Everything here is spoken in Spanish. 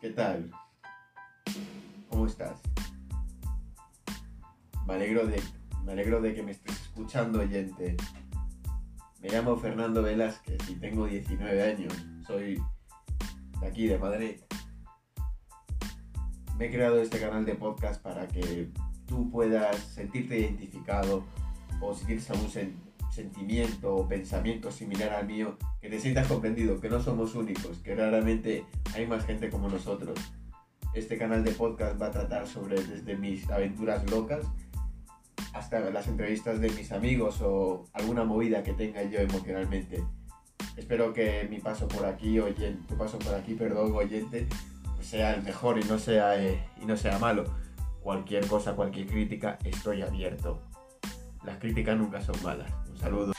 ¿Qué tal? ¿Cómo estás? Me alegro de, me alegro de que me estés escuchando, oyente. Me llamo Fernando Velázquez y tengo 19 años. Soy de aquí, de Madrid. Me he creado este canal de podcast para que tú puedas sentirte identificado o si tienes algún sentimiento o pensamiento similar al mío, que te sientas comprendido, que no somos únicos, que raramente hay más gente como nosotros. Este canal de podcast va a tratar sobre desde mis aventuras locas hasta las entrevistas de mis amigos o alguna movida que tenga yo emocionalmente. Espero que mi paso por aquí, oyente, tu paso por aquí, perdón, oyente, sea el mejor y no sea, eh, y no sea malo. Cualquier cosa, cualquier crítica, estoy abierto. Las críticas nunca son malas. Un saludo.